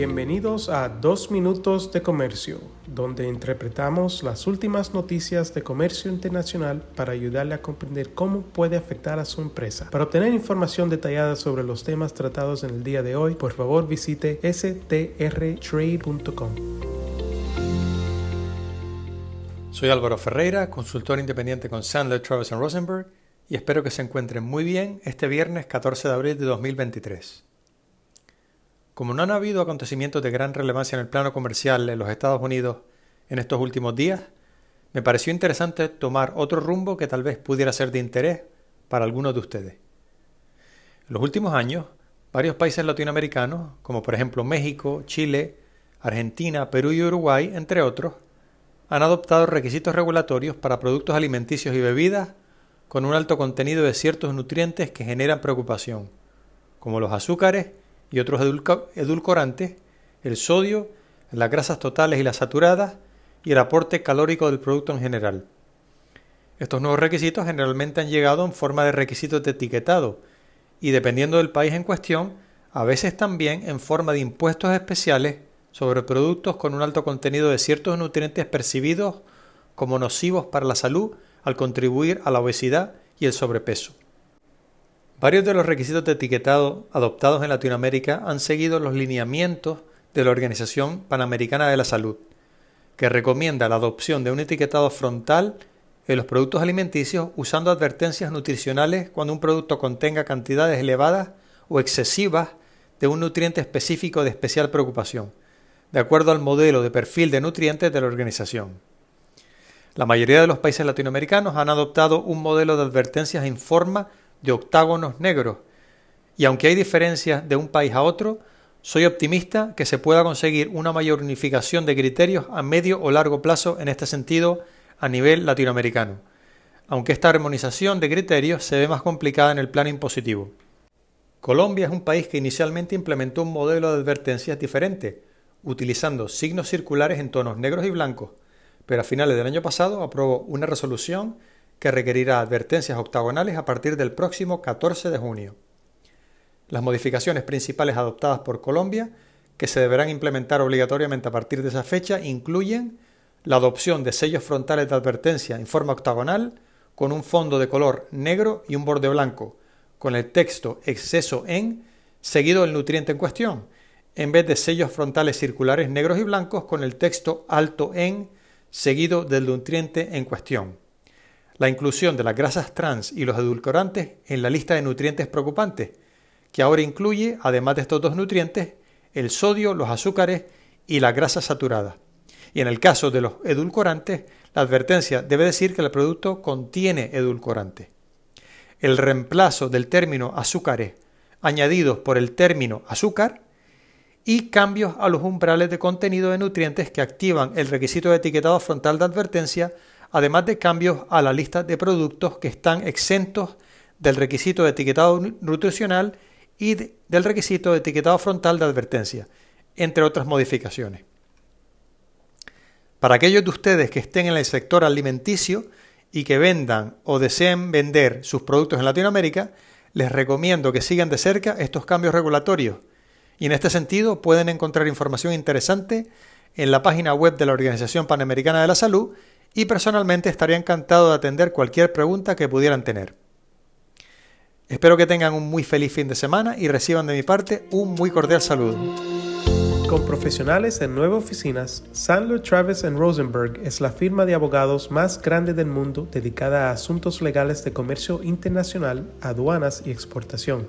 Bienvenidos a Dos Minutos de Comercio, donde interpretamos las últimas noticias de comercio internacional para ayudarle a comprender cómo puede afectar a su empresa. Para obtener información detallada sobre los temas tratados en el día de hoy, por favor visite strtrade.com. Soy Álvaro Ferreira, consultor independiente con Sandler, Travis Rosenberg, y espero que se encuentren muy bien este viernes 14 de abril de 2023. Como no han habido acontecimientos de gran relevancia en el plano comercial en los Estados Unidos en estos últimos días, me pareció interesante tomar otro rumbo que tal vez pudiera ser de interés para algunos de ustedes. En los últimos años, varios países latinoamericanos, como por ejemplo México, Chile, Argentina, Perú y Uruguay, entre otros, han adoptado requisitos regulatorios para productos alimenticios y bebidas con un alto contenido de ciertos nutrientes que generan preocupación, como los azúcares y otros edulcorantes, el sodio, las grasas totales y las saturadas y el aporte calórico del producto en general. Estos nuevos requisitos generalmente han llegado en forma de requisitos de etiquetado y dependiendo del país en cuestión, a veces también en forma de impuestos especiales sobre productos con un alto contenido de ciertos nutrientes percibidos como nocivos para la salud al contribuir a la obesidad y el sobrepeso. Varios de los requisitos de etiquetado adoptados en Latinoamérica han seguido los lineamientos de la Organización Panamericana de la Salud, que recomienda la adopción de un etiquetado frontal en los productos alimenticios usando advertencias nutricionales cuando un producto contenga cantidades elevadas o excesivas de un nutriente específico de especial preocupación, de acuerdo al modelo de perfil de nutrientes de la organización. La mayoría de los países latinoamericanos han adoptado un modelo de advertencias en forma de octágonos negros, y aunque hay diferencias de un país a otro, soy optimista que se pueda conseguir una mayor unificación de criterios a medio o largo plazo en este sentido a nivel latinoamericano, aunque esta armonización de criterios se ve más complicada en el plano impositivo. Colombia es un país que inicialmente implementó un modelo de advertencias diferente, utilizando signos circulares en tonos negros y blancos, pero a finales del año pasado aprobó una resolución que requerirá advertencias octagonales a partir del próximo 14 de junio. Las modificaciones principales adoptadas por Colombia, que se deberán implementar obligatoriamente a partir de esa fecha, incluyen la adopción de sellos frontales de advertencia en forma octagonal, con un fondo de color negro y un borde blanco, con el texto exceso en seguido del nutriente en cuestión, en vez de sellos frontales circulares negros y blancos con el texto alto en seguido del nutriente en cuestión la inclusión de las grasas trans y los edulcorantes en la lista de nutrientes preocupantes, que ahora incluye, además de estos dos nutrientes, el sodio, los azúcares y las grasas saturadas. Y en el caso de los edulcorantes, la advertencia debe decir que el producto contiene edulcorantes. El reemplazo del término azúcares añadidos por el término azúcar y cambios a los umbrales de contenido de nutrientes que activan el requisito de etiquetado frontal de advertencia además de cambios a la lista de productos que están exentos del requisito de etiquetado nutricional y del requisito de etiquetado frontal de advertencia, entre otras modificaciones. Para aquellos de ustedes que estén en el sector alimenticio y que vendan o deseen vender sus productos en Latinoamérica, les recomiendo que sigan de cerca estos cambios regulatorios y en este sentido pueden encontrar información interesante en la página web de la Organización Panamericana de la Salud y personalmente estaría encantado de atender cualquier pregunta que pudieran tener. Espero que tengan un muy feliz fin de semana y reciban de mi parte un muy cordial saludo. Con profesionales en nueve oficinas, Sandler Travis Rosenberg es la firma de abogados más grande del mundo dedicada a asuntos legales de comercio internacional, aduanas y exportación.